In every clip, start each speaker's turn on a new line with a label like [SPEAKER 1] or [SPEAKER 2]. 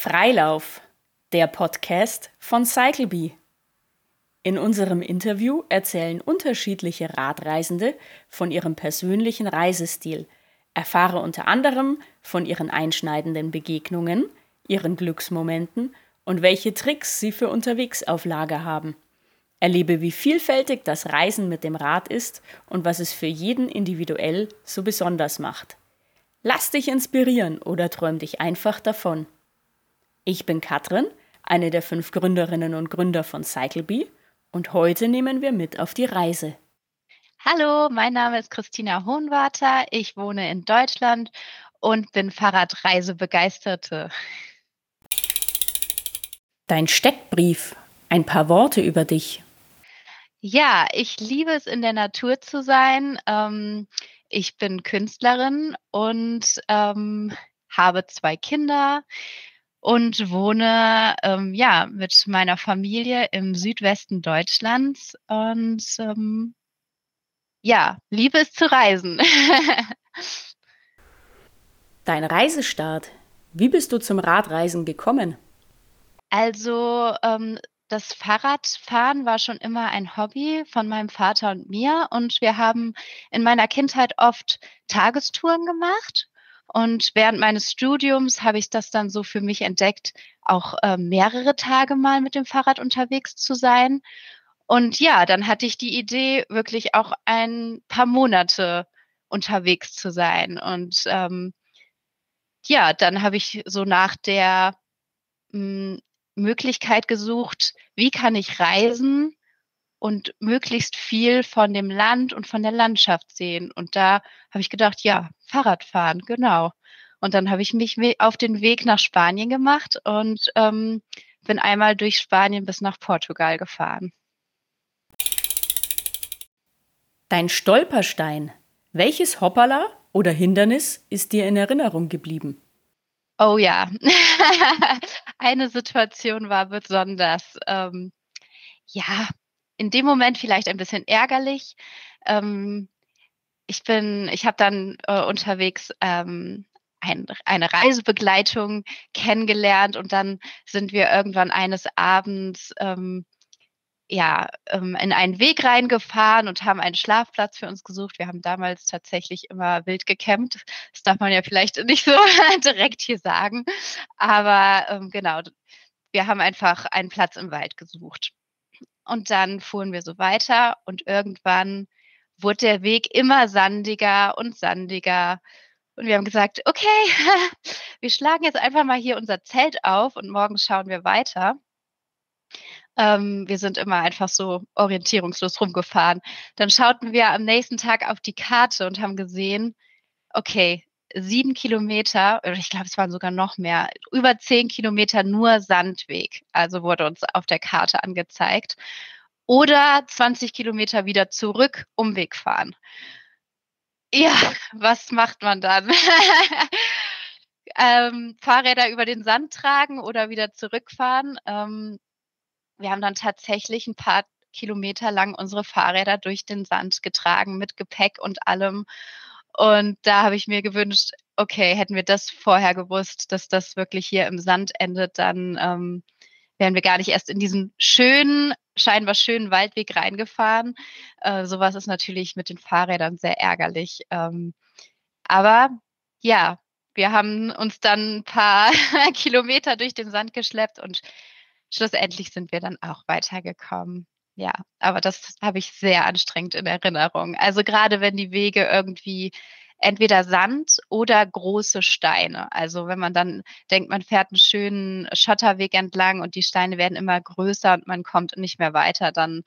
[SPEAKER 1] Freilauf, der Podcast von CycleBee. In unserem Interview erzählen unterschiedliche Radreisende von ihrem persönlichen Reisestil, erfahre unter anderem von ihren einschneidenden Begegnungen, ihren Glücksmomenten und welche Tricks sie für unterwegs auf Lager haben. Erlebe, wie vielfältig das Reisen mit dem Rad ist und was es für jeden individuell so besonders macht. Lass dich inspirieren oder träum dich einfach davon. Ich bin Katrin, eine der fünf Gründerinnen und Gründer von CycleBee und heute nehmen wir mit auf die Reise.
[SPEAKER 2] Hallo, mein Name ist Christina Hohenwarter. Ich wohne in Deutschland und bin Fahrradreisebegeisterte.
[SPEAKER 1] Dein Steckbrief. Ein paar Worte über dich.
[SPEAKER 2] Ja, ich liebe es, in der Natur zu sein. Ähm, ich bin Künstlerin und ähm, habe zwei Kinder und wohne ähm, ja mit meiner Familie im Südwesten Deutschlands und ähm, ja, liebe es zu reisen.
[SPEAKER 1] Dein Reisestart. Wie bist du zum Radreisen gekommen?
[SPEAKER 2] Also ähm, das Fahrradfahren war schon immer ein Hobby von meinem Vater und mir. Und wir haben in meiner Kindheit oft Tagestouren gemacht. Und während meines Studiums habe ich das dann so für mich entdeckt, auch äh, mehrere Tage mal mit dem Fahrrad unterwegs zu sein. Und ja, dann hatte ich die Idee, wirklich auch ein paar Monate unterwegs zu sein. Und ähm, ja, dann habe ich so nach der mh, hm, Möglichkeit gesucht, wie kann ich reisen und möglichst viel von dem Land und von der Landschaft sehen. Und da habe ich gedacht, ja, Fahrradfahren, genau. Und dann habe ich mich auf den Weg nach Spanien gemacht und ähm, bin einmal durch Spanien bis nach Portugal gefahren.
[SPEAKER 1] Dein Stolperstein. Welches Hoppala oder Hindernis ist dir in Erinnerung geblieben?
[SPEAKER 2] Oh ja, eine Situation war besonders, ähm, ja, in dem Moment vielleicht ein bisschen ärgerlich. Ähm, ich bin, ich habe dann äh, unterwegs ähm, ein, eine Reisebegleitung kennengelernt und dann sind wir irgendwann eines Abends ähm, ja, ähm, in einen Weg reingefahren und haben einen Schlafplatz für uns gesucht. Wir haben damals tatsächlich immer wild gecampt. Das darf man ja vielleicht nicht so direkt hier sagen. Aber ähm, genau, wir haben einfach einen Platz im Wald gesucht. Und dann fuhren wir so weiter und irgendwann wurde der Weg immer sandiger und sandiger. Und wir haben gesagt, okay, wir schlagen jetzt einfach mal hier unser Zelt auf und morgen schauen wir weiter. Ähm, wir sind immer einfach so orientierungslos rumgefahren. Dann schauten wir am nächsten Tag auf die Karte und haben gesehen, okay, sieben Kilometer, oder ich glaube, es waren sogar noch mehr, über zehn Kilometer nur Sandweg. Also wurde uns auf der Karte angezeigt. Oder 20 Kilometer wieder zurück, Umweg fahren. Ja, was macht man dann? ähm, Fahrräder über den Sand tragen oder wieder zurückfahren. Ähm, wir haben dann tatsächlich ein paar Kilometer lang unsere Fahrräder durch den Sand getragen mit Gepäck und allem. Und da habe ich mir gewünscht, okay, hätten wir das vorher gewusst, dass das wirklich hier im Sand endet, dann ähm, wären wir gar nicht erst in diesen schönen, scheinbar schönen Waldweg reingefahren. Äh, sowas ist natürlich mit den Fahrrädern sehr ärgerlich. Ähm, aber ja, wir haben uns dann ein paar Kilometer durch den Sand geschleppt und schlussendlich sind wir dann auch weitergekommen. Ja, aber das habe ich sehr anstrengend in Erinnerung. Also gerade wenn die Wege irgendwie entweder Sand oder große Steine. Also wenn man dann denkt, man fährt einen schönen Schotterweg entlang und die Steine werden immer größer und man kommt nicht mehr weiter, dann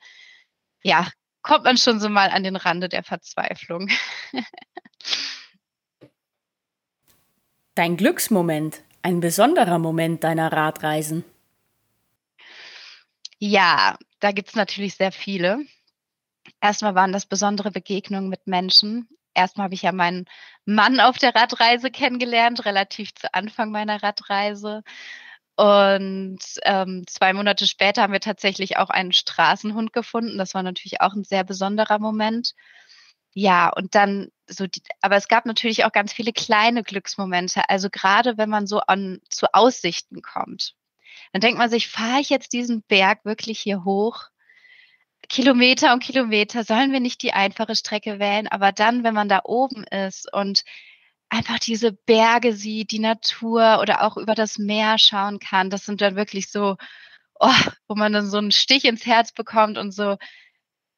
[SPEAKER 2] ja, kommt man schon so mal an den Rande der Verzweiflung.
[SPEAKER 1] Dein Glücksmoment, ein besonderer Moment deiner Radreisen.
[SPEAKER 2] Ja, da gibt es natürlich sehr viele. Erstmal waren das besondere Begegnungen mit Menschen. Erstmal habe ich ja meinen Mann auf der Radreise kennengelernt, relativ zu Anfang meiner Radreise. Und ähm, zwei Monate später haben wir tatsächlich auch einen Straßenhund gefunden. Das war natürlich auch ein sehr besonderer Moment. Ja, und dann so die, aber es gab natürlich auch ganz viele kleine Glücksmomente. Also gerade wenn man so an zu Aussichten kommt, dann denkt man sich, fahre ich jetzt diesen Berg wirklich hier hoch? Kilometer und Kilometer, sollen wir nicht die einfache Strecke wählen? Aber dann, wenn man da oben ist und einfach diese Berge sieht, die Natur oder auch über das Meer schauen kann, das sind dann wirklich so, oh, wo man dann so einen Stich ins Herz bekommt und so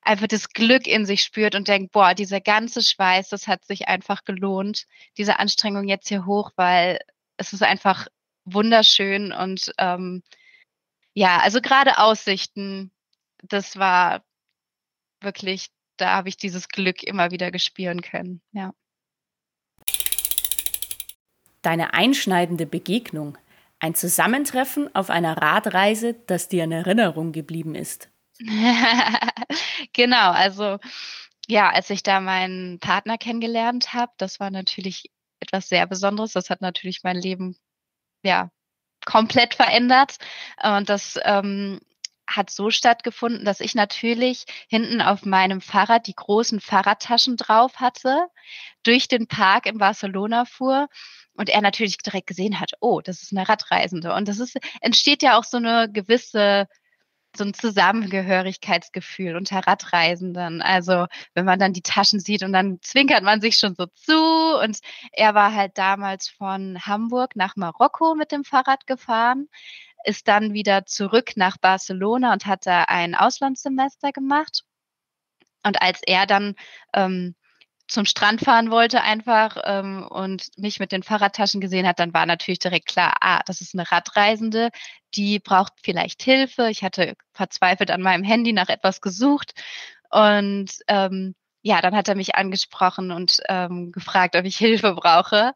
[SPEAKER 2] einfach das Glück in sich spürt und denkt, boah, dieser ganze Schweiß, das hat sich einfach gelohnt, diese Anstrengung jetzt hier hoch, weil es ist einfach wunderschön und ähm, ja, also gerade Aussichten, das war wirklich, da habe ich dieses Glück immer wieder gespüren können, ja.
[SPEAKER 1] Deine einschneidende Begegnung, ein Zusammentreffen auf einer Radreise, das dir in Erinnerung geblieben ist.
[SPEAKER 2] genau, also ja, als ich da meinen Partner kennengelernt habe, das war natürlich etwas sehr Besonderes. Das hat natürlich mein Leben ja komplett verändert. Und das ähm, hat so stattgefunden, dass ich natürlich hinten auf meinem Fahrrad die großen Fahrradtaschen drauf hatte, durch den Park in Barcelona fuhr und er natürlich direkt gesehen hat, oh, das ist eine Radreisende. Und das ist, entsteht ja auch so eine gewisse so ein Zusammengehörigkeitsgefühl unter Radreisenden. Also wenn man dann die Taschen sieht und dann zwinkert man sich schon so zu. Und er war halt damals von Hamburg nach Marokko mit dem Fahrrad gefahren, ist dann wieder zurück nach Barcelona und hat da ein Auslandssemester gemacht. Und als er dann ähm, zum Strand fahren wollte einfach ähm, und mich mit den Fahrradtaschen gesehen hat, dann war natürlich direkt klar, ah, das ist eine Radreisende, die braucht vielleicht Hilfe. Ich hatte verzweifelt an meinem Handy nach etwas gesucht und ähm, ja, dann hat er mich angesprochen und ähm, gefragt, ob ich Hilfe brauche.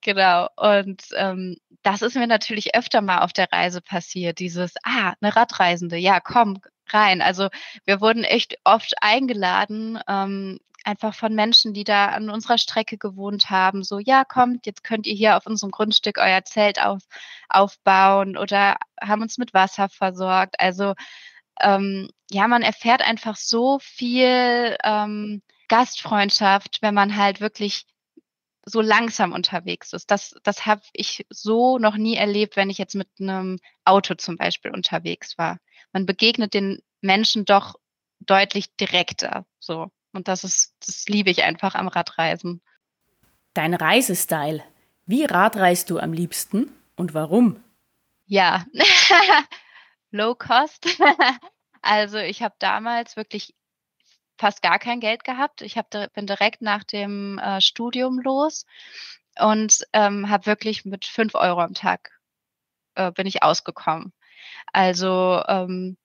[SPEAKER 2] Genau. Und ähm, das ist mir natürlich öfter mal auf der Reise passiert. Dieses, ah, eine Radreisende, ja, komm rein. Also wir wurden echt oft eingeladen, ähm, einfach von Menschen, die da an unserer Strecke gewohnt haben, so, ja, kommt, jetzt könnt ihr hier auf unserem Grundstück euer Zelt auf, aufbauen oder haben uns mit Wasser versorgt. Also ähm, ja, man erfährt einfach so viel ähm, Gastfreundschaft, wenn man halt wirklich so langsam unterwegs ist. Das, das habe ich so noch nie erlebt, wenn ich jetzt mit einem Auto zum Beispiel unterwegs war. Man begegnet den Menschen doch deutlich direkter. So. Und das ist, das liebe ich einfach am Radreisen.
[SPEAKER 1] Dein Reisestyle. Wie radreist du am liebsten und warum?
[SPEAKER 2] Ja, low cost. also ich habe damals wirklich fast gar kein Geld gehabt. Ich hab, bin direkt nach dem äh, Studium los und ähm, habe wirklich mit fünf Euro am Tag äh, bin ich ausgekommen. Also ähm,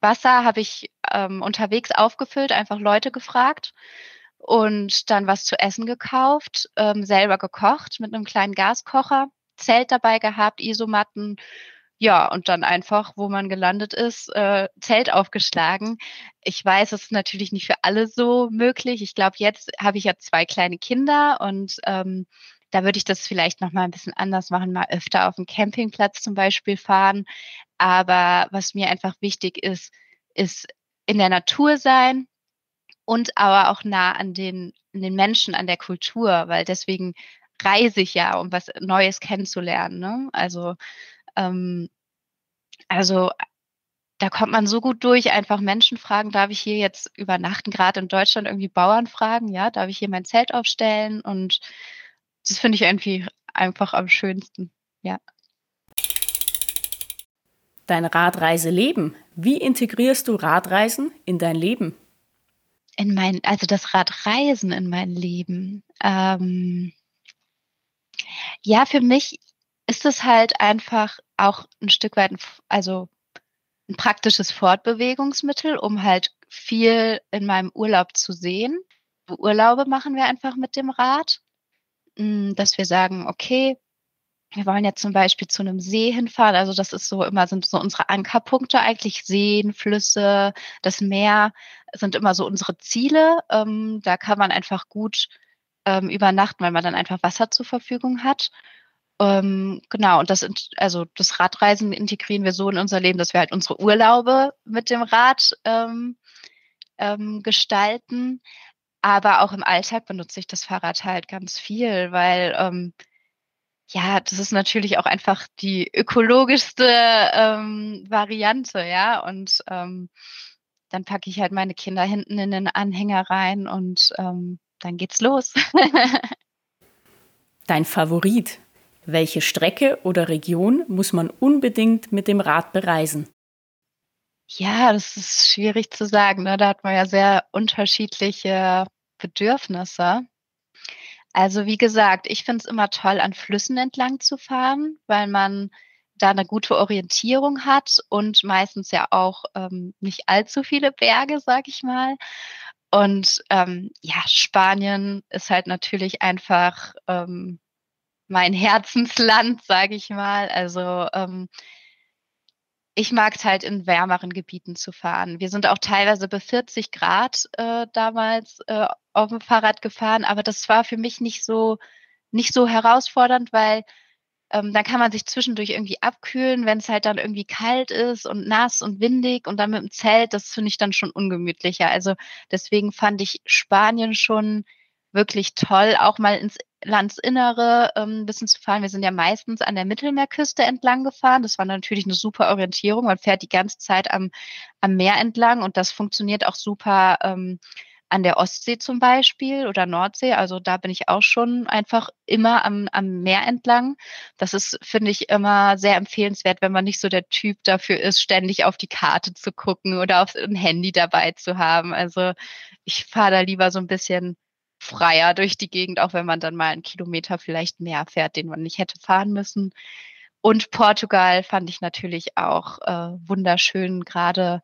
[SPEAKER 2] Wasser habe ich ähm, unterwegs aufgefüllt, einfach Leute gefragt und dann was zu essen gekauft, ähm, selber gekocht mit einem kleinen Gaskocher, Zelt dabei gehabt, Isomatten, ja, und dann einfach, wo man gelandet ist, äh, Zelt aufgeschlagen. Ich weiß, es ist natürlich nicht für alle so möglich. Ich glaube, jetzt habe ich ja zwei kleine Kinder und ähm, da würde ich das vielleicht noch mal ein bisschen anders machen, mal öfter auf dem Campingplatz zum Beispiel fahren. Aber was mir einfach wichtig ist, ist in der Natur sein und aber auch nah an den, an den Menschen, an der Kultur, weil deswegen reise ich ja, um was Neues kennenzulernen. Ne? Also, ähm, also da kommt man so gut durch, einfach Menschen fragen, darf ich hier jetzt übernachten, gerade in Deutschland irgendwie Bauern fragen, ja, darf ich hier mein Zelt aufstellen und das finde ich irgendwie einfach am schönsten, ja.
[SPEAKER 1] Dein Radreiseleben. Wie integrierst du Radreisen in dein Leben?
[SPEAKER 2] In mein, also das Radreisen in mein Leben. Ähm, ja, für mich ist es halt einfach auch ein Stück weit, also ein praktisches Fortbewegungsmittel, um halt viel in meinem Urlaub zu sehen. Urlaube machen wir einfach mit dem Rad, hm, dass wir sagen, okay, wir wollen jetzt zum Beispiel zu einem See hinfahren. Also das ist so immer, sind so unsere Ankerpunkte eigentlich. Seen, Flüsse, das Meer sind immer so unsere Ziele. Ähm, da kann man einfach gut ähm, übernachten, weil man dann einfach Wasser zur Verfügung hat. Ähm, genau, und das, also das Radreisen integrieren wir so in unser Leben, dass wir halt unsere Urlaube mit dem Rad ähm, ähm, gestalten. Aber auch im Alltag benutze ich das Fahrrad halt ganz viel, weil ähm, ja, das ist natürlich auch einfach die ökologischste ähm, Variante, ja. Und ähm, dann packe ich halt meine Kinder hinten in den Anhänger rein und ähm, dann geht's los.
[SPEAKER 1] Dein Favorit? Welche Strecke oder Region muss man unbedingt mit dem Rad bereisen?
[SPEAKER 2] Ja, das ist schwierig zu sagen. Ne? Da hat man ja sehr unterschiedliche Bedürfnisse. Also wie gesagt, ich finde es immer toll, an Flüssen entlang zu fahren, weil man da eine gute Orientierung hat und meistens ja auch ähm, nicht allzu viele Berge, sag ich mal. Und ähm, ja, Spanien ist halt natürlich einfach ähm, mein Herzensland, sage ich mal. Also ähm, ich mag es halt in wärmeren Gebieten zu fahren. Wir sind auch teilweise bei 40 Grad äh, damals äh, auf dem Fahrrad gefahren, aber das war für mich nicht so nicht so herausfordernd, weil ähm, dann kann man sich zwischendurch irgendwie abkühlen, wenn es halt dann irgendwie kalt ist und nass und windig und dann mit dem Zelt, das finde ich dann schon ungemütlicher. Also deswegen fand ich Spanien schon wirklich toll, auch mal ins Landsinnere ähm, bisschen zu fahren. Wir sind ja meistens an der Mittelmeerküste entlang gefahren. Das war natürlich eine super Orientierung. Man fährt die ganze Zeit am, am Meer entlang und das funktioniert auch super ähm, an der Ostsee zum Beispiel oder Nordsee. Also da bin ich auch schon einfach immer am, am Meer entlang. Das ist, finde ich, immer sehr empfehlenswert, wenn man nicht so der Typ dafür ist, ständig auf die Karte zu gucken oder auf ein Handy dabei zu haben. Also ich fahre da lieber so ein bisschen freier durch die Gegend, auch wenn man dann mal einen Kilometer vielleicht mehr fährt, den man nicht hätte fahren müssen. Und Portugal fand ich natürlich auch äh, wunderschön, gerade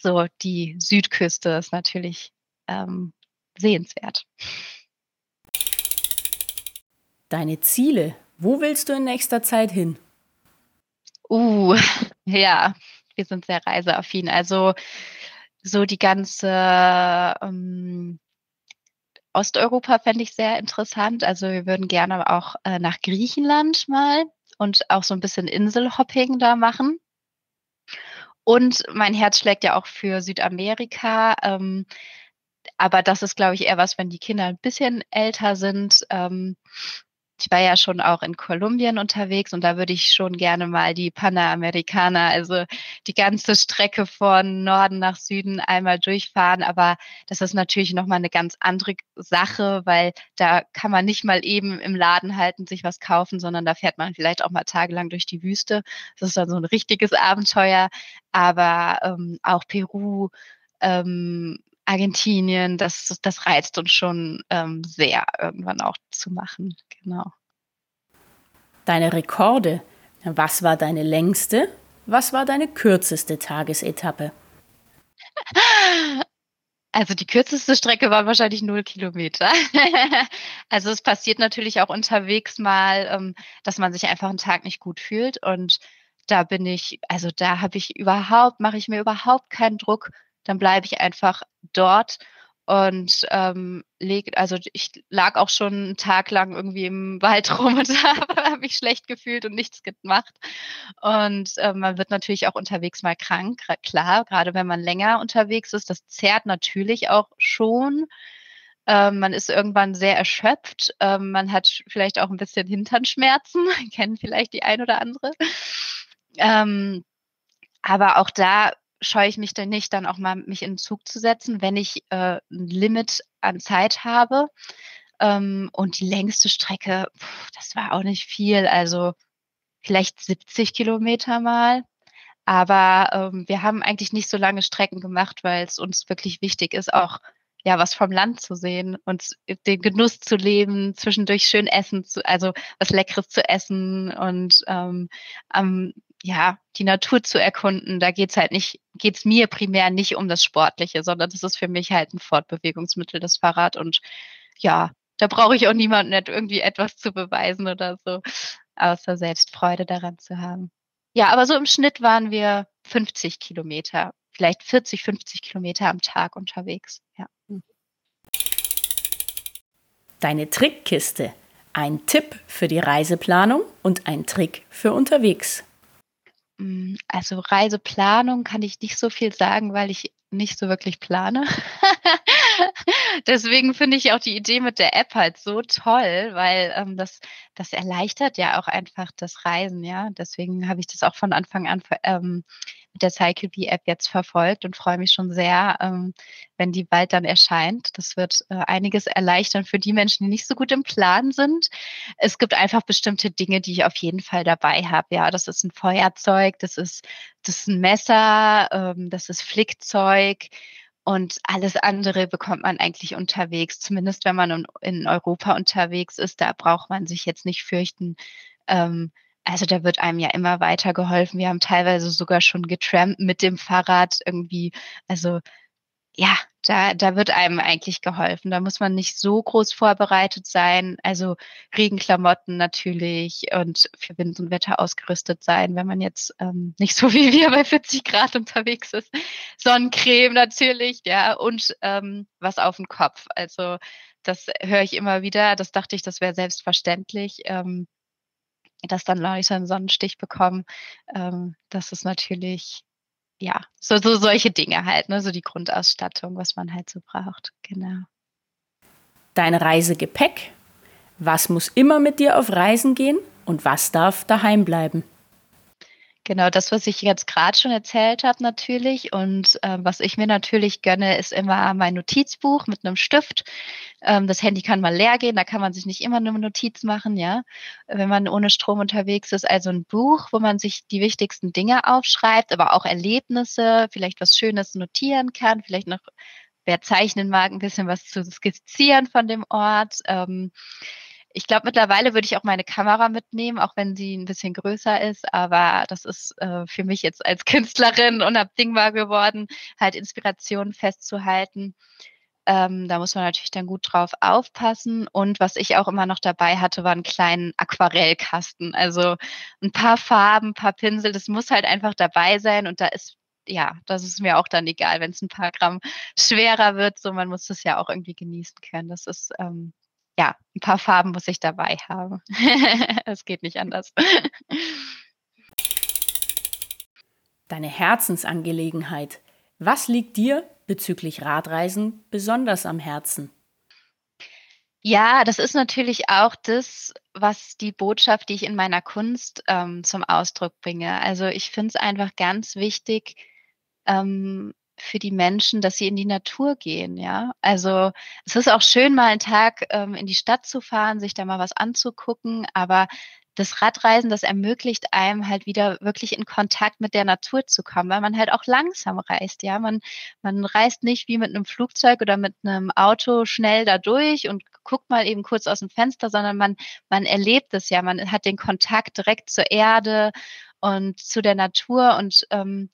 [SPEAKER 2] so die Südküste ist natürlich ähm, sehenswert.
[SPEAKER 1] Deine Ziele, wo willst du in nächster Zeit hin?
[SPEAKER 2] Uh, ja, wir sind sehr reiseaffin. Also so die ganze ähm, Osteuropa fände ich sehr interessant. Also wir würden gerne auch äh, nach Griechenland mal und auch so ein bisschen Inselhopping da machen. Und mein Herz schlägt ja auch für Südamerika. Ähm, aber das ist, glaube ich, eher was, wenn die Kinder ein bisschen älter sind. Ähm, ich war ja schon auch in Kolumbien unterwegs und da würde ich schon gerne mal die Panamericana, also die ganze Strecke von Norden nach Süden einmal durchfahren. Aber das ist natürlich nochmal eine ganz andere Sache, weil da kann man nicht mal eben im Laden halten, sich was kaufen, sondern da fährt man vielleicht auch mal tagelang durch die Wüste. Das ist dann so ein richtiges Abenteuer. Aber ähm, auch Peru, ähm, Argentinien, das, das reizt uns schon ähm, sehr, irgendwann auch zu machen. Genau.
[SPEAKER 1] Deine Rekorde. Was war deine längste? Was war deine kürzeste Tagesetappe?
[SPEAKER 2] Also die kürzeste Strecke war wahrscheinlich null Kilometer. also es passiert natürlich auch unterwegs mal, ähm, dass man sich einfach einen Tag nicht gut fühlt. Und da bin ich, also da habe ich überhaupt, mache ich mir überhaupt keinen Druck, dann bleibe ich einfach dort und ähm, leg, also ich lag auch schon einen Tag lang irgendwie im Wald rum und habe hab mich schlecht gefühlt und nichts gemacht. Und äh, man wird natürlich auch unterwegs mal krank, klar, gerade wenn man länger unterwegs ist. Das zerrt natürlich auch schon. Ähm, man ist irgendwann sehr erschöpft. Ähm, man hat vielleicht auch ein bisschen Hinternschmerzen, kennen vielleicht die ein oder andere. Ähm, aber auch da scheue ich mich dann nicht, dann auch mal mich in den Zug zu setzen, wenn ich äh, ein Limit an Zeit habe. Ähm, und die längste Strecke, pff, das war auch nicht viel, also vielleicht 70 Kilometer mal. Aber ähm, wir haben eigentlich nicht so lange Strecken gemacht, weil es uns wirklich wichtig ist, auch ja was vom Land zu sehen und den Genuss zu leben, zwischendurch schön essen, zu, also was Leckeres zu essen und ähm, am ja, die Natur zu erkunden. Da geht's halt nicht, geht's mir primär nicht um das Sportliche, sondern das ist für mich halt ein Fortbewegungsmittel, das Fahrrad. Und ja, da brauche ich auch niemanden, nicht irgendwie etwas zu beweisen oder so, außer selbst Freude daran zu haben. Ja, aber so im Schnitt waren wir 50 Kilometer, vielleicht 40, 50 Kilometer am Tag unterwegs. Ja.
[SPEAKER 1] Deine Trickkiste. Ein Tipp für die Reiseplanung und ein Trick für unterwegs.
[SPEAKER 2] Hm, also Reiseplanung kann ich nicht so viel sagen, weil ich nicht so wirklich plane. Deswegen finde ich auch die Idee mit der App halt so toll, weil ähm, das, das erleichtert ja auch einfach das Reisen, ja. Deswegen habe ich das auch von Anfang an ähm, der CycleBee-App jetzt verfolgt und freue mich schon sehr, ähm, wenn die bald dann erscheint. Das wird äh, einiges erleichtern für die Menschen, die nicht so gut im Plan sind. Es gibt einfach bestimmte Dinge, die ich auf jeden Fall dabei habe. Ja, das ist ein Feuerzeug, das ist, das ist ein Messer, ähm, das ist Flickzeug. Und alles andere bekommt man eigentlich unterwegs, zumindest wenn man in Europa unterwegs ist. Da braucht man sich jetzt nicht fürchten, ähm, also da wird einem ja immer weiter geholfen. Wir haben teilweise sogar schon getrampt mit dem Fahrrad irgendwie. Also ja, da, da wird einem eigentlich geholfen. Da muss man nicht so groß vorbereitet sein. Also Regenklamotten natürlich und für Wind und Wetter ausgerüstet sein, wenn man jetzt ähm, nicht so wie wir bei 40 Grad unterwegs ist. Sonnencreme natürlich, ja, und ähm, was auf dem Kopf. Also das höre ich immer wieder. Das dachte ich, das wäre selbstverständlich. Ähm, dass dann Leute einen Sonnenstich bekommen. Ähm, das ist natürlich, ja, so, so solche Dinge halt, ne? so die Grundausstattung, was man halt so braucht. Genau.
[SPEAKER 1] Dein Reisegepäck. Was muss immer mit dir auf Reisen gehen und was darf daheim bleiben?
[SPEAKER 2] Genau, das, was ich jetzt gerade schon erzählt habe, natürlich. Und äh, was ich mir natürlich gönne, ist immer mein Notizbuch mit einem Stift. Ähm, das Handy kann mal leer gehen, da kann man sich nicht immer eine Notiz machen, ja, wenn man ohne Strom unterwegs ist. Also ein Buch, wo man sich die wichtigsten Dinge aufschreibt, aber auch Erlebnisse, vielleicht was Schönes notieren kann, vielleicht noch, wer zeichnen mag, ein bisschen was zu skizzieren von dem Ort. Ähm, ich glaube, mittlerweile würde ich auch meine Kamera mitnehmen, auch wenn sie ein bisschen größer ist. Aber das ist äh, für mich jetzt als Künstlerin unabdingbar geworden, halt Inspiration festzuhalten. Ähm, da muss man natürlich dann gut drauf aufpassen. Und was ich auch immer noch dabei hatte, war einen kleinen Aquarellkasten. Also ein paar Farben, ein paar Pinsel, das muss halt einfach dabei sein. Und da ist ja, das ist mir auch dann egal, wenn es ein paar Gramm schwerer wird. So, man muss das ja auch irgendwie genießen können. Das ist ähm, ja, ein paar Farben muss ich dabei haben. Es geht nicht anders.
[SPEAKER 1] Deine Herzensangelegenheit. Was liegt dir bezüglich Radreisen besonders am Herzen?
[SPEAKER 2] Ja, das ist natürlich auch das, was die Botschaft, die ich in meiner Kunst ähm, zum Ausdruck bringe. Also ich finde es einfach ganz wichtig, ähm, für die Menschen, dass sie in die Natur gehen, ja. Also es ist auch schön, mal einen Tag ähm, in die Stadt zu fahren, sich da mal was anzugucken, aber das Radreisen, das ermöglicht einem halt wieder wirklich in Kontakt mit der Natur zu kommen, weil man halt auch langsam reist, ja. Man, man reist nicht wie mit einem Flugzeug oder mit einem Auto schnell da durch und guckt mal eben kurz aus dem Fenster, sondern man, man erlebt es ja. Man hat den Kontakt direkt zur Erde und zu der Natur und ähm,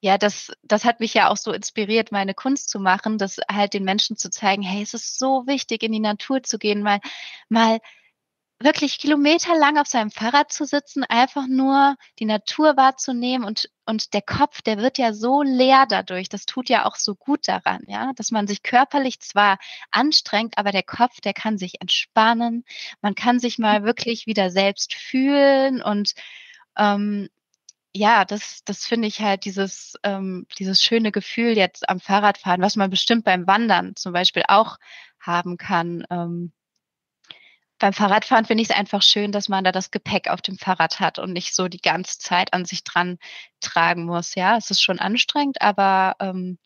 [SPEAKER 2] ja, das, das hat mich ja auch so inspiriert, meine Kunst zu machen, das halt den Menschen zu zeigen, hey, es ist so wichtig, in die Natur zu gehen, mal, mal wirklich kilometerlang auf seinem Fahrrad zu sitzen, einfach nur die Natur wahrzunehmen und, und der Kopf, der wird ja so leer dadurch. Das tut ja auch so gut daran, ja, dass man sich körperlich zwar anstrengt, aber der Kopf, der kann sich entspannen. Man kann sich mal wirklich wieder selbst fühlen und ähm, ja, das, das finde ich halt dieses, ähm, dieses schöne Gefühl jetzt am Fahrradfahren, was man bestimmt beim Wandern zum Beispiel auch haben kann. Ähm, beim Fahrradfahren finde ich es einfach schön, dass man da das Gepäck auf dem Fahrrad hat und nicht so die ganze Zeit an sich dran tragen muss. Ja, es ist schon anstrengend, aber ähm,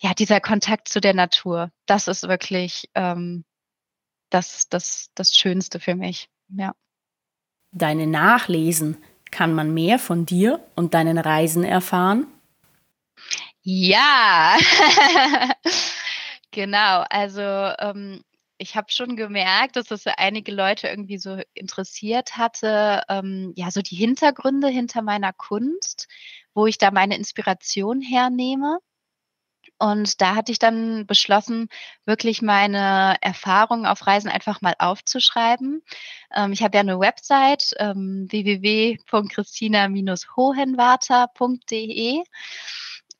[SPEAKER 2] ja, dieser Kontakt zu der Natur, das ist wirklich ähm, das, das, das Schönste für mich. Ja.
[SPEAKER 1] Deine Nachlesen kann man mehr von dir und deinen Reisen erfahren?
[SPEAKER 2] Ja, genau. Also ähm, ich habe schon gemerkt, dass das einige Leute irgendwie so interessiert hatte, ähm, ja, so die Hintergründe hinter meiner Kunst, wo ich da meine Inspiration hernehme. Und da hatte ich dann beschlossen, wirklich meine Erfahrungen auf Reisen einfach mal aufzuschreiben. Ähm, ich habe ja eine Website ähm, www.christina-hohenwarter.de.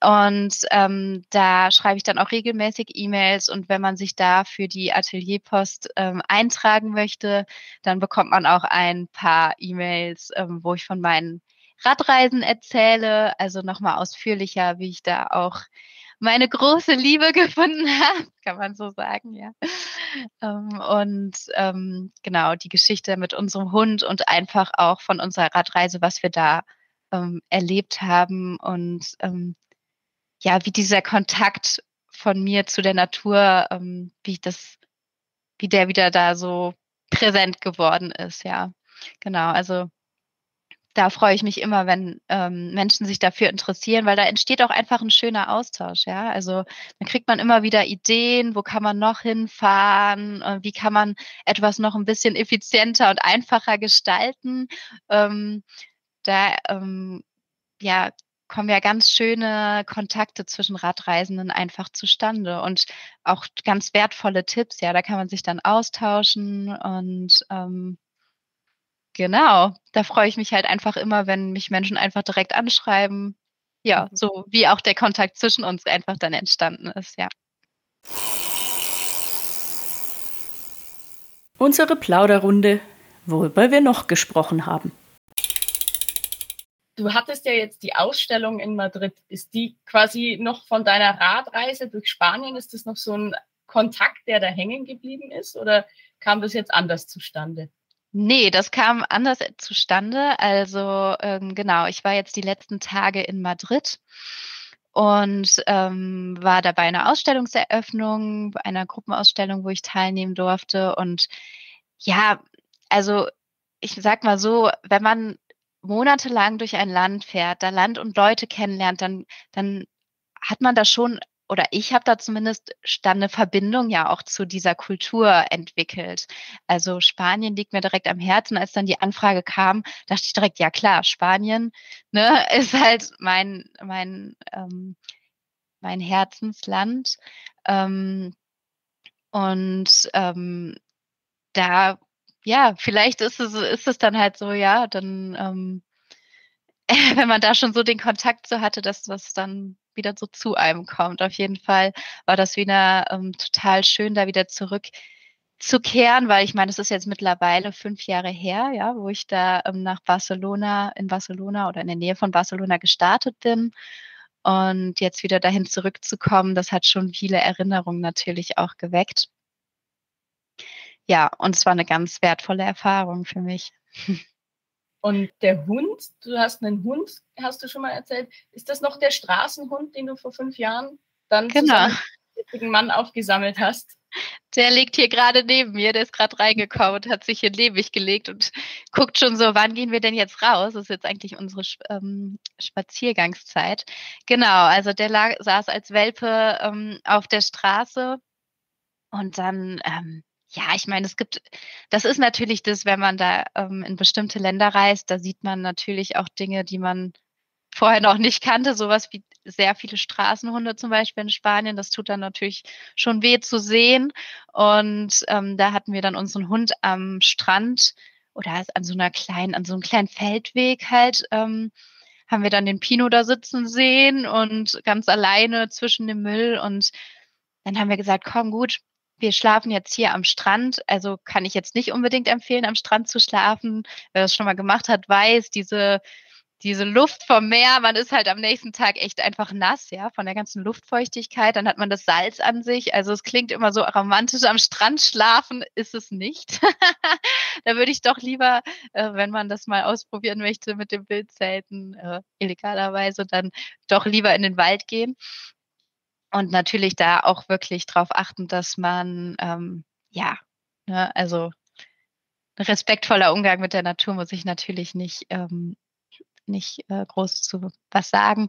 [SPEAKER 2] Und ähm, da schreibe ich dann auch regelmäßig E-Mails und wenn man sich da für die Atelierpost ähm, eintragen möchte, dann bekommt man auch ein paar E-Mails, ähm, wo ich von meinen Radreisen erzähle, also nochmal ausführlicher, wie ich da auch meine große Liebe gefunden habe, kann man so sagen, ja. Ähm, und ähm, genau, die Geschichte mit unserem Hund und einfach auch von unserer Radreise, was wir da ähm, erlebt haben und ähm, ja, wie dieser Kontakt von mir zu der Natur, ähm, wie ich das, wie der wieder da so präsent geworden ist, ja. Genau, also da freue ich mich immer, wenn ähm, Menschen sich dafür interessieren, weil da entsteht auch einfach ein schöner Austausch, ja. Also dann kriegt man immer wieder Ideen, wo kann man noch hinfahren, äh, wie kann man etwas noch ein bisschen effizienter und einfacher gestalten. Ähm, da ähm, ja, kommen ja ganz schöne Kontakte zwischen Radreisenden einfach zustande und auch ganz wertvolle Tipps, ja, da kann man sich dann austauschen und ähm, Genau, da freue ich mich halt einfach immer, wenn mich Menschen einfach direkt anschreiben. Ja, mhm. so wie auch der Kontakt zwischen uns einfach dann entstanden ist, ja.
[SPEAKER 1] Unsere Plauderrunde, worüber wir noch gesprochen haben. Du hattest ja jetzt die Ausstellung in Madrid. Ist die quasi noch von deiner Radreise durch Spanien? Ist das noch so ein Kontakt, der da hängen geblieben ist? Oder kam das jetzt anders zustande?
[SPEAKER 2] Nee, das kam anders zustande. Also ähm, genau, ich war jetzt die letzten Tage in Madrid und ähm, war dabei eine Ausstellungseröffnung, einer Gruppenausstellung, wo ich teilnehmen durfte. Und ja, also ich sag mal so, wenn man monatelang durch ein Land fährt, da Land und Leute kennenlernt, dann, dann hat man da schon oder ich habe da zumindest dann eine Verbindung ja auch zu dieser Kultur entwickelt. Also Spanien liegt mir direkt am Herzen. Als dann die Anfrage kam, dachte ich direkt, ja klar, Spanien ne, ist halt mein, mein, ähm, mein Herzensland. Ähm, und ähm, da, ja, vielleicht ist es, ist es dann halt so, ja, dann, ähm, wenn man da schon so den Kontakt so hatte, dass das dann wieder so zu einem kommt. Auf jeden Fall war das wieder ähm, total schön, da wieder zurück zu kehren, weil ich meine, es ist jetzt mittlerweile fünf Jahre her, ja, wo ich da ähm, nach Barcelona, in Barcelona oder in der Nähe von Barcelona gestartet bin. Und jetzt wieder dahin zurückzukommen, das hat schon viele Erinnerungen natürlich auch geweckt. Ja, und es war eine ganz wertvolle Erfahrung für mich.
[SPEAKER 1] Und der Hund, du hast einen Hund, hast du schon mal erzählt. Ist das noch der Straßenhund, den du vor fünf Jahren dann genau. dem Mann aufgesammelt hast?
[SPEAKER 2] Der liegt hier gerade neben mir, der ist gerade reingekommen und hat sich hier neben mich gelegt und guckt schon so, wann gehen wir denn jetzt raus? Das ist jetzt eigentlich unsere ähm, Spaziergangszeit. Genau, also der lag, saß als Welpe ähm, auf der Straße und dann ähm, ja, ich meine, es gibt, das ist natürlich das, wenn man da ähm, in bestimmte Länder reist, da sieht man natürlich auch Dinge, die man vorher noch nicht kannte, sowas wie sehr viele Straßenhunde zum Beispiel in Spanien. Das tut dann natürlich schon weh zu sehen. Und ähm, da hatten wir dann unseren Hund am Strand oder an so einer kleinen, an so einem kleinen Feldweg halt, ähm, haben wir dann den Pino da sitzen sehen und ganz alleine zwischen dem Müll. Und dann haben wir gesagt, komm gut, wir schlafen jetzt hier am Strand. Also kann ich jetzt nicht unbedingt empfehlen, am Strand zu schlafen. Wer das schon mal gemacht hat, weiß, diese, diese Luft vom Meer, man ist halt am nächsten Tag echt einfach nass, ja, von der ganzen Luftfeuchtigkeit. Dann hat man das Salz an sich. Also es klingt immer so romantisch am Strand schlafen, ist es nicht. da würde ich doch lieber, äh, wenn man das mal ausprobieren möchte mit dem Wildzelten, äh, illegalerweise, dann doch lieber in den Wald gehen. Und natürlich da auch wirklich darauf achten, dass man, ähm, ja, ne, also respektvoller Umgang mit der Natur muss ich natürlich nicht, ähm, nicht äh, groß zu was sagen.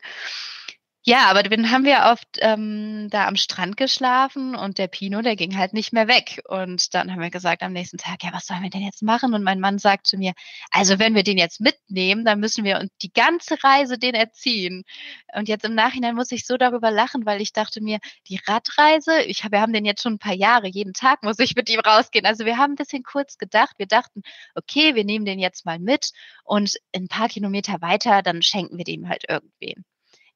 [SPEAKER 2] Ja, aber dann haben wir oft ähm, da am Strand geschlafen und der Pino, der ging halt nicht mehr weg. Und dann haben wir gesagt am nächsten Tag, ja, was sollen wir denn jetzt machen? Und mein Mann sagt zu mir, also wenn wir den jetzt mitnehmen, dann müssen wir uns die ganze Reise den erziehen. Und jetzt im Nachhinein muss ich so darüber lachen, weil ich dachte mir, die Radreise, ich hab, wir haben den jetzt schon ein paar Jahre, jeden Tag muss ich mit ihm rausgehen. Also wir haben ein bisschen kurz gedacht, wir dachten, okay, wir nehmen den jetzt mal mit und ein paar Kilometer weiter, dann schenken wir dem halt irgendwen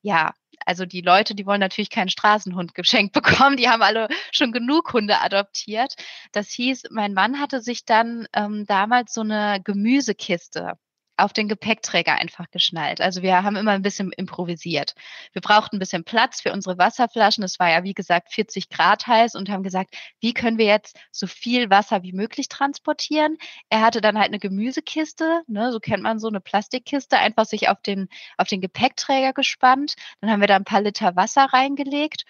[SPEAKER 2] ja, also die Leute, die wollen natürlich keinen Straßenhund geschenkt bekommen, die haben alle schon genug Hunde adoptiert. Das hieß, mein Mann hatte sich dann ähm, damals so eine Gemüsekiste auf den Gepäckträger einfach geschnallt. Also wir haben immer ein bisschen improvisiert. Wir brauchten ein bisschen Platz für unsere Wasserflaschen. Es war ja, wie gesagt, 40 Grad heiß und haben gesagt, wie können wir jetzt so viel Wasser wie möglich transportieren? Er hatte dann halt eine Gemüsekiste, ne, so kennt man so eine Plastikkiste, einfach sich auf den, auf den Gepäckträger gespannt. Dann haben wir da ein paar Liter Wasser reingelegt.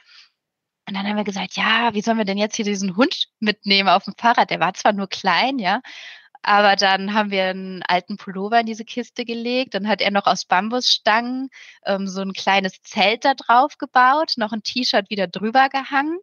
[SPEAKER 2] Und dann haben wir gesagt, ja, wie sollen wir denn jetzt hier diesen Hund mitnehmen auf dem Fahrrad? Der war zwar nur klein, ja, aber dann haben wir einen alten Pullover in diese Kiste gelegt. Dann hat er noch aus Bambusstangen ähm, so ein kleines Zelt da drauf gebaut, noch ein T-Shirt wieder drüber gehangen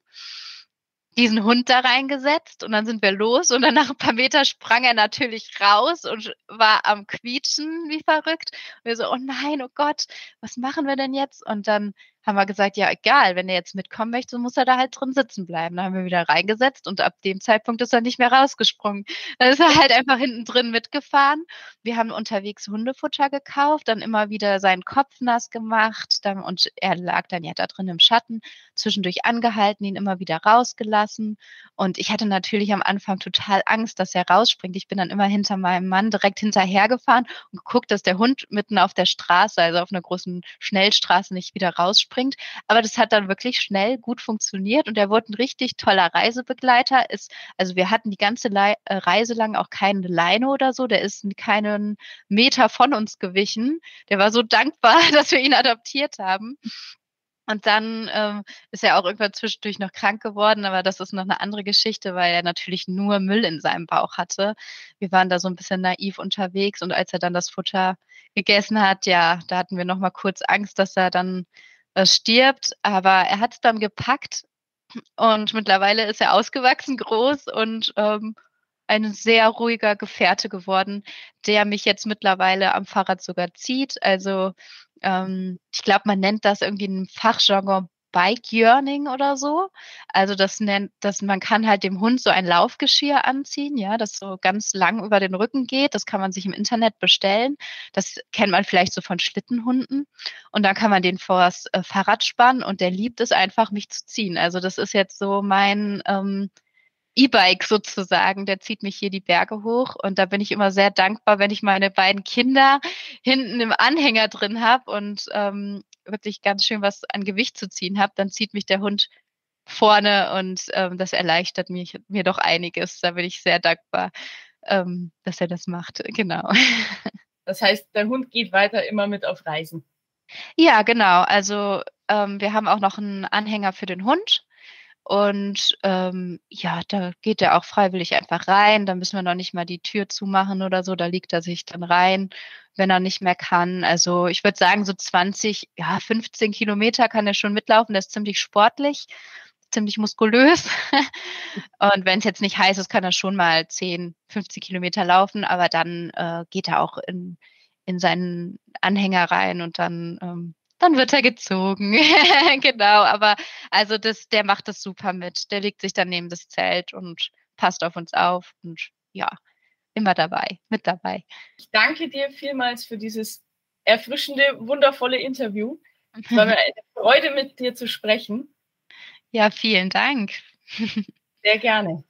[SPEAKER 2] diesen Hund da reingesetzt und dann sind wir los und dann nach ein paar Meter sprang er natürlich raus und war am Quietschen wie verrückt. Und wir so, oh nein, oh Gott, was machen wir denn jetzt? Und dann haben wir gesagt, ja, egal, wenn er jetzt mitkommen möchte, so muss er da halt drin sitzen bleiben. Da haben wir wieder reingesetzt und ab dem Zeitpunkt ist er nicht mehr rausgesprungen. Dann ist er halt einfach hinten drin mitgefahren. Wir haben unterwegs Hundefutter gekauft, dann immer wieder seinen Kopf nass gemacht dann, und er lag dann ja da drin im Schatten, zwischendurch angehalten, ihn immer wieder rausgelassen. Und ich hatte natürlich am Anfang total Angst, dass er rausspringt. Ich bin dann immer hinter meinem Mann direkt hinterhergefahren und geguckt, dass der Hund mitten auf der Straße, also auf einer großen Schnellstraße, nicht wieder rausspringt bringt. Aber das hat dann wirklich schnell gut funktioniert und er wurde ein richtig toller Reisebegleiter. Ist, also wir hatten die ganze Le äh, Reise lang auch keine Leine oder so. Der ist keinen Meter von uns gewichen. Der war so dankbar, dass wir ihn adoptiert haben. Und dann ähm, ist er auch irgendwann zwischendurch noch krank geworden, aber das ist noch eine andere Geschichte, weil er natürlich nur Müll in seinem Bauch hatte. Wir waren da so ein bisschen naiv unterwegs und als er dann das Futter gegessen hat, ja, da hatten wir noch mal kurz Angst, dass er dann stirbt, aber er hat es dann gepackt und mittlerweile ist er ausgewachsen, groß und ähm, ein sehr ruhiger Gefährte geworden, der mich jetzt mittlerweile am Fahrrad sogar zieht. Also ähm, ich glaube, man nennt das irgendwie im Fachjargon Bike Yearning oder so. Also das nennt, dass man kann halt dem Hund so ein Laufgeschirr anziehen, ja, das so ganz lang über den Rücken geht. Das kann man sich im Internet bestellen. Das kennt man vielleicht so von Schlittenhunden. Und dann kann man den vors äh, Fahrrad spannen und der liebt es einfach, mich zu ziehen. Also das ist jetzt so mein ähm, E-Bike sozusagen, der zieht mich hier die Berge hoch und da bin ich immer sehr dankbar, wenn ich meine beiden Kinder hinten im Anhänger drin habe und ähm, wirklich ganz schön was an Gewicht zu ziehen habe, dann zieht mich der Hund vorne und ähm, das erleichtert mich, mir doch einiges. Da bin ich sehr dankbar, ähm, dass er das macht. Genau.
[SPEAKER 1] Das heißt, der Hund geht weiter immer mit auf Reisen.
[SPEAKER 2] Ja, genau. Also ähm, wir haben auch noch einen Anhänger für den Hund. Und ähm, ja, da geht er auch freiwillig einfach rein. Da müssen wir noch nicht mal die Tür zumachen oder so. Da liegt er sich dann rein, wenn er nicht mehr kann. Also ich würde sagen, so 20, ja, 15 Kilometer kann er schon mitlaufen. Der ist ziemlich sportlich, ziemlich muskulös. Und wenn es jetzt nicht heiß ist, kann er schon mal 10, 15 Kilometer laufen. Aber dann äh, geht er auch in, in seinen Anhänger rein und dann ähm, dann wird er gezogen. genau, aber also das, der macht das super mit. Der legt sich dann neben das Zelt und passt auf uns auf und ja, immer dabei, mit dabei.
[SPEAKER 1] Ich danke dir vielmals für dieses erfrischende, wundervolle Interview. Es war mir eine Freude, mit dir zu sprechen.
[SPEAKER 2] Ja, vielen Dank.
[SPEAKER 1] Sehr gerne.